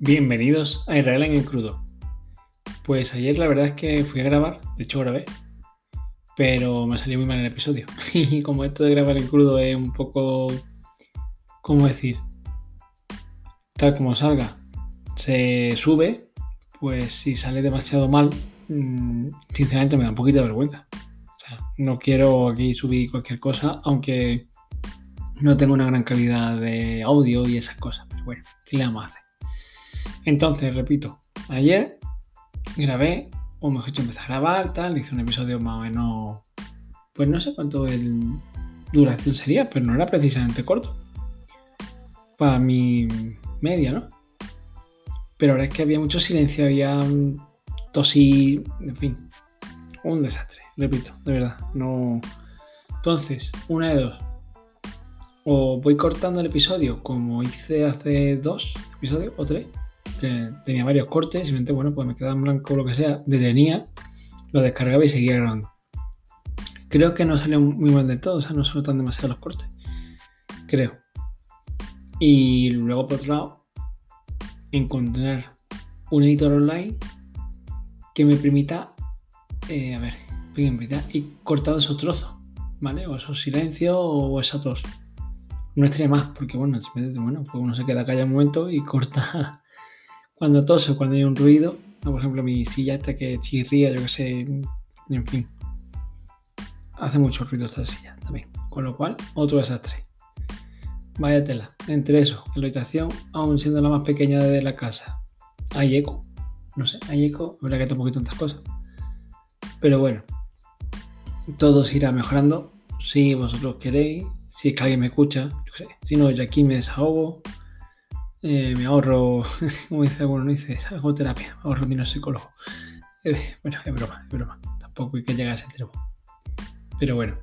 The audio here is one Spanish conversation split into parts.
Bienvenidos a Israel en el crudo. Pues ayer la verdad es que fui a grabar, de hecho grabé, pero me salió muy mal el episodio. Y como esto de grabar en crudo es un poco, ¿cómo decir? Tal como salga, se sube, pues si sale demasiado mal, mm, sinceramente me da un poquito de vergüenza. O sea, no quiero aquí subir cualquier cosa, aunque no tengo una gran calidad de audio y esas cosas. Pero bueno, ¿qué le vamos a hacer? Entonces, repito, ayer grabé, o mejor dicho, empecé a grabar, tal, hice un episodio más o menos, pues no sé cuánto el duración sería, pero no era precisamente corto. Para mi media, ¿no? Pero ahora es que había mucho silencio, había tosí, en fin, un desastre, repito, de verdad, no... Entonces, una de dos. O voy cortando el episodio como hice hace dos episodios o tres, tenía varios cortes, simplemente, bueno, pues me quedaba en blanco lo que sea, detenía, lo descargaba y seguía grabando. Creo que no salió muy mal del todo, o sea, no notan demasiado los cortes. Creo. Y luego, por otro lado, encontrar un editor online que me permita, eh, a ver, que me permita ir cortando esos trozos, ¿vale? O esos silencios o esa tos. No estaría más, porque bueno, bueno, pues uno se queda callado un momento y corta cuando tose o cuando hay un ruido. Por ejemplo, mi silla esta que chirría, yo que sé, en fin. Hace mucho ruido esta silla también. Con lo cual, otro desastre. Vaya tela. Entre eso, en la habitación, aún siendo la más pequeña de la casa, hay eco. No sé, hay eco. Habrá que tampoco hay tantas cosas. Pero bueno, todo se irá mejorando si vosotros queréis. Si es que alguien me escucha, yo sé. Si no, yo aquí me desahogo. Eh, me ahorro, como dice alguno, no dice, hago terapia, ahorro dinero psicólogo. Eh, bueno, es broma, es broma. Tampoco hay que llegar a ese extremo. Pero bueno.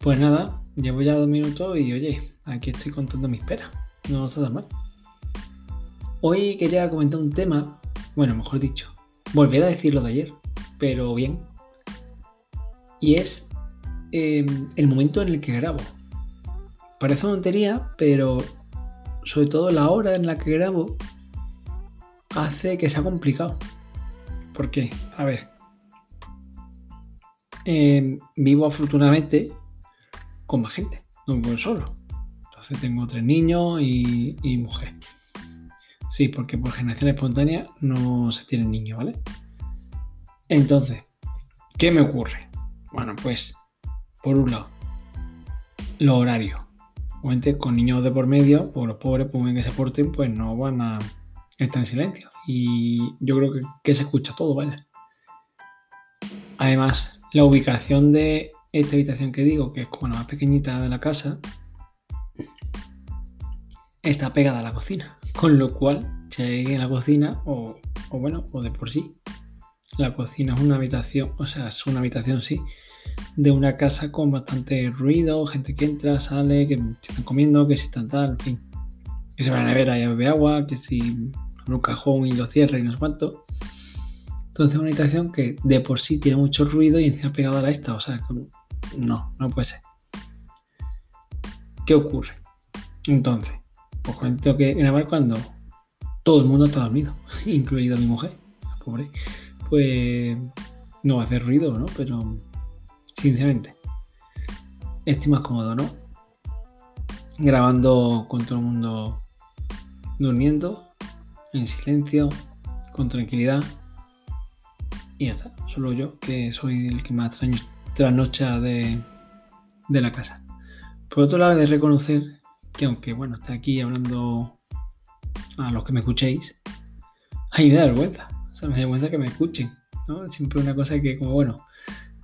Pues nada, llevo ya dos minutos y oye, aquí estoy contando mis peras. No está tan mal. Hoy quería comentar un tema, bueno, mejor dicho, volver a decir lo de ayer, pero bien. Y es eh, el momento en el que grabo. Parece una tontería, pero sobre todo la hora en la que grabo, hace que sea complicado. ¿Por qué? A ver. Em, vivo afortunadamente con más gente, no vivo solo. Entonces tengo tres niños y, y mujer. Sí, porque por generación espontánea no se tienen niños, ¿vale? Entonces, ¿qué me ocurre? Bueno, pues, por un lado, los horarios obviamente con niños de por medio, pues los pobres, pues que se porten, pues no van a estar en silencio. Y yo creo que, se escucha todo, ¿vale? Además, la ubicación de esta habitación que digo, que es como la más pequeñita de la casa, está pegada a la cocina. Con lo cual, si en la cocina, o bueno, o de por sí, la cocina es una habitación, o sea, es una habitación sí, de una casa con bastante ruido, gente que entra, sale, que se están comiendo, que si están tal, en fin. Que se va a la nevera y bebe agua, que si un cajón y lo cierra y no sé cuánto. Entonces una habitación que de por sí tiene mucho ruido y encima pegada a la esta, o sea, no, no puede ser. ¿Qué ocurre? Entonces, pues tengo que grabar cuando todo el mundo está dormido, incluido mi mujer, pobre. Pues no va a hacer ruido, ¿no? Pero sinceramente. Estoy más cómodo, ¿no? Grabando con todo el mundo durmiendo, en silencio, con tranquilidad. Y ya está. Solo yo, que soy el que más trasnocha de, de la casa. Por otro lado, he de reconocer que aunque, bueno, esté aquí hablando a los que me escuchéis, hay de vergüenza. O sea, me da vergüenza que me escuchen. ¿no? Siempre una cosa que, como, bueno,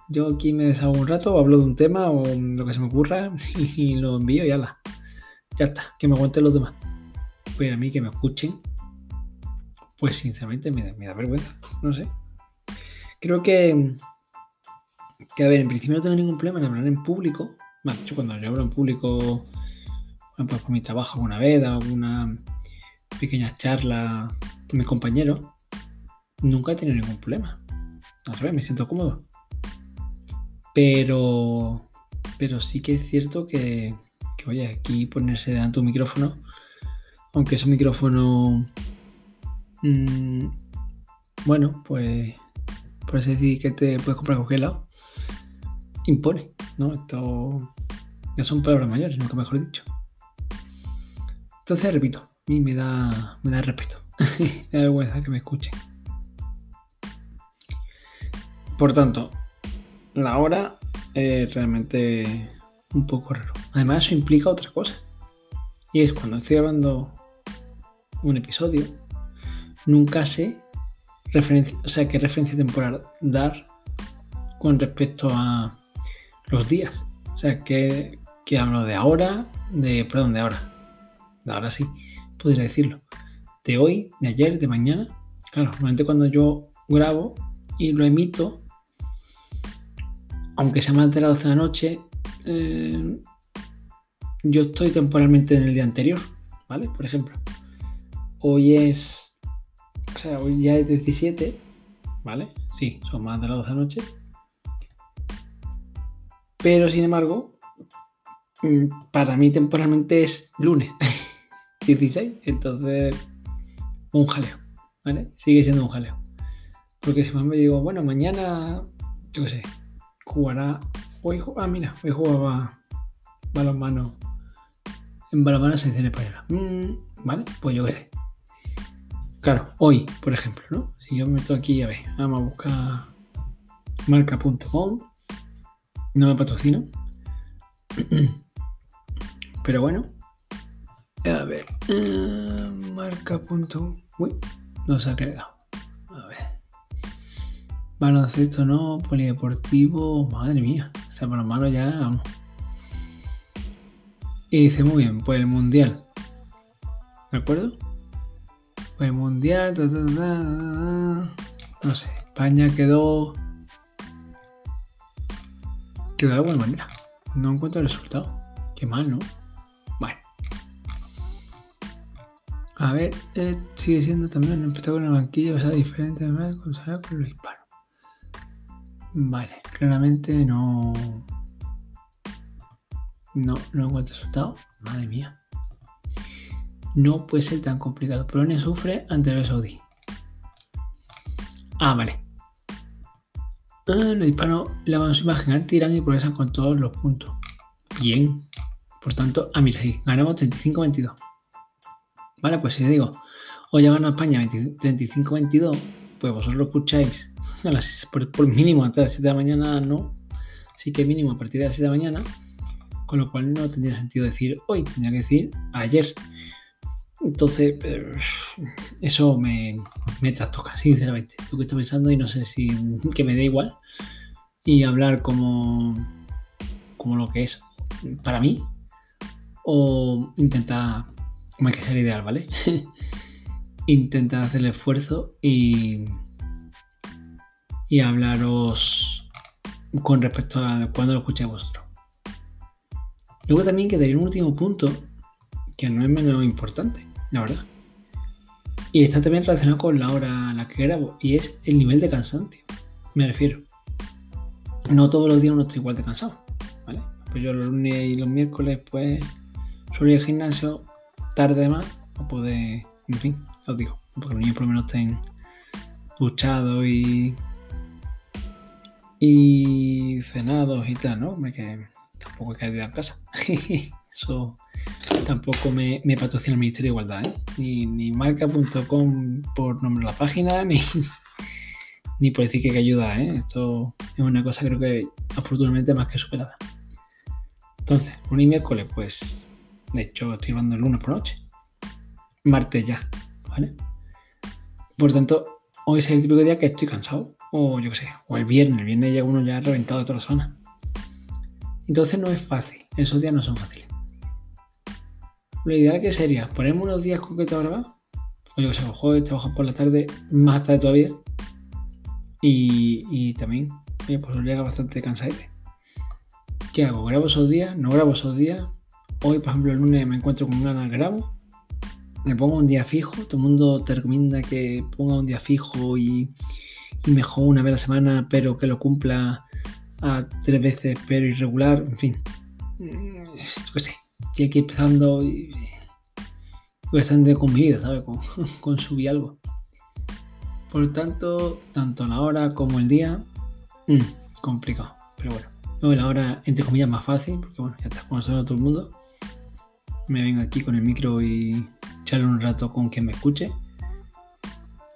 yo aquí me deshago un rato, hablo de un tema o lo que se me ocurra y, lo envío y ala. Ya está, que me aguanten los demás. Pues a mí que me escuchen, pues sinceramente me da, vergüenza, no sé. Creo que, que, a ver, en principio no tengo ningún problema en hablar en público. Bueno, yo cuando yo hablo en público, pues por mi trabajo alguna vez, alguna pequeña charla con mis compañeros, nunca he tenido ningún problema. Al revés, me siento cómodo. Pero, pero sí que es cierto que, oye, aquí ponerse delante de un micrófono Aunque es un micrófono, mm, bueno, pues por así decir que te puedes comprar cualquier lado, impone, ¿no? Esto ya son palabras mayores, nunca mejor dicho. Entonces, repito, a mí me da, me da respeto, me da vergüenza que me escuchen. Por tanto, la hora es realmente un poco raro. Además, eso implica otra cosa. Y es cuando estoy grabando un episodio, nunca sé referencia, o sea, qué referencia temporal dar con respecto a los días. O sea, que, hablo de ahora, de, perdón, de ahora. De ahora sí, podría decirlo. De hoy, de ayer, de mañana. Claro, normalmente cuando yo grabo y lo emito, aunque sea más de las 12 de la noche, eh, yo estoy temporalmente en el día anterior, ¿vale? Por ejemplo, hoy es, o sea, hoy ya es 17, ¿vale? Sí, son más de las 12 de la noche. Pero sin embargo, mm, para mí temporalmente es lunes 16, entonces un jaleo, ¿vale? Sigue siendo un jaleo. Porque si más me digo, bueno, mañana, yo qué sé, jugará, hoy, ah, mira, hoy jugaba balonmano en balonmano selección española. Mm, vale, pues yo qué sé. Claro, hoy, por ejemplo, ¿no? Si yo me meto aquí, a ver, vamos a buscar marca.com. No me patrocino. Pero bueno. A ver. Uh, marca.com. Uy, no se ha quedado. Baloncesto no, polideportivo. Madre mía. O sea, balonmano ya, vamos. Y dice, muy bien, pues el mundial. ¿De acuerdo? Pues el mundial. no sé, España quedó. Quedó de buena manera. No encuentro el resultado. Qué mal, ¿no? Bueno. A ver, eh, sigue siendo también un espectáculo en la banquilla basada diferente además con los hispanos. Vale, claramente no. No, no encuentro resultado. Madre mía. No puede ser tan complicado. Polonia sufre ante el Saudí. Ah, vale. Ah, los hispanos lavan su imagen al Irán y progresan con todos los puntos. Bien. Por tanto, ah, mira, sí, ganamos 35-22. Vale, pues si les digo, hoy ya ganó España 35-22, pues vosotros lo escucháis por, por, mínimo antes de las 7 de la mañana, no. Sí que mínimo a partir de las 7 de la mañana con lo cual no tendría sentido decir hoy, tendría que decir ayer. Entonces, eh, eso me, me trastoca, sinceramente. Lo que estoy pensando y no sé si que me dé igual. Y hablar como, como lo que es para mí. O intentar, como hay que ser ideal, ¿vale? intentar hacer el esfuerzo y, y hablaros con respecto a cuando lo escuchéis vosotros. Luego también quedaría un último punto que no es menos importante, la verdad. Y está también relacionado con la hora a la que grabo y es el nivel de cansancio. Me refiero. No todos los días uno está igual de cansado, ¿vale? Pues yo los lunes y los miércoles pues suelo ir al gimnasio tarde más o poder, en fin, os digo, porque los niños por lo menos estén duchados y y cenados y tal, ¿no? Que tampoco he caído a casa. Eso tampoco me, patrocina el Ministerio de Igualdad, ¿eh? ni, marca.com por nombre de la página, ni, ni por decir que, que ayuda. ¿eh? Esto es una cosa creo que afortunadamente más que superada. Entonces, un y miércoles, pues, de hecho, estoy hablando el lunes por noche. Martes ya, ¿vale? Por tanto, hoy es el típico día que estoy cansado, o yo qué sé, o el viernes, el viernes ya uno ya reventado de toda la zona. Entonces no es fácil, esos días no son fáciles. Lo ideal que sería ponerme unos días concretos a grabar, o yo que sé, jueves, trabajar por la tarde, más tarde todavía, y, y también, oye, pues llega bastante cansadete. ¿Qué hago? ¿Grabo esos días? ¿No grabo esos días? Hoy, por ejemplo, el lunes me encuentro con ganas, grabo. Me pongo un día fijo. Todo el mundo te recomienda que ponga un día fijo y, y mejor una vez a la semana, pero que lo cumpla a tres veces pero irregular, en fin. Yo qué sé, estoy aquí empezando y, bastante con mi vida, ¿sabes? Con, con subir algo. Por tanto, tanto la hora como el día, mmm, complicado. Pero bueno, la hora, entre comillas, más fácil, porque bueno, ya está conociendo a todo el mundo. Me vengo aquí con el micro y echarle un rato con quien me escuche.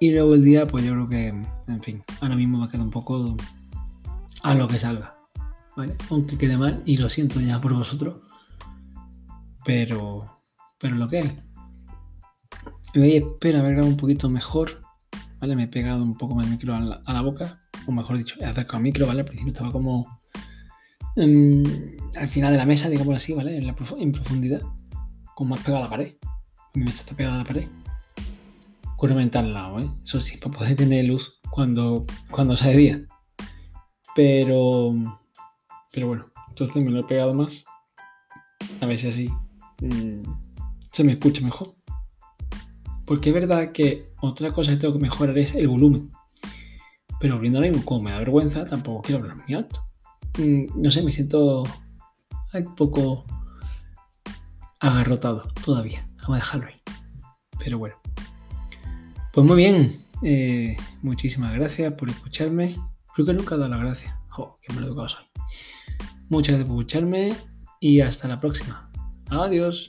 Y luego el día, pues yo creo que, en fin, ahora mismo me queda un poco a lo que salga. ¿Vale? Aunque quede mal, y lo siento ya por vosotros. Pero, pero lo que es. Hoy espero haber grabado un poquito mejor. ¿Vale? Me he pegado un poco más el micro a la, boca. O mejor dicho, he acercado al micro, ¿vale? Al principio estaba como em, al final de la mesa, digamos así, ¿vale? En, profundidad. Como más pegado a la pared. Mi mesa está pegada a la pared. Curvamente al lado. Eso sí, para poder tener luz cuando, cuando sea de día. Pero, pero bueno, entonces me lo he pegado más. A ver si así mm, se me escucha mejor. Porque es verdad que otra cosa que tengo que mejorar es el volumen. Pero volviendo a mismo, como me da vergüenza, tampoco quiero hablar muy alto. Mm, no sé, me siento un poco agarrotado todavía. Vamos a dejarlo ahí. Pero bueno. Pues muy bien. Eh, muchísimas gracias por escucharme. Creo que nunca he dado las gracias. Jo, qué mal educado soy. Muchas gracias por escucharme y hasta la próxima. Adiós.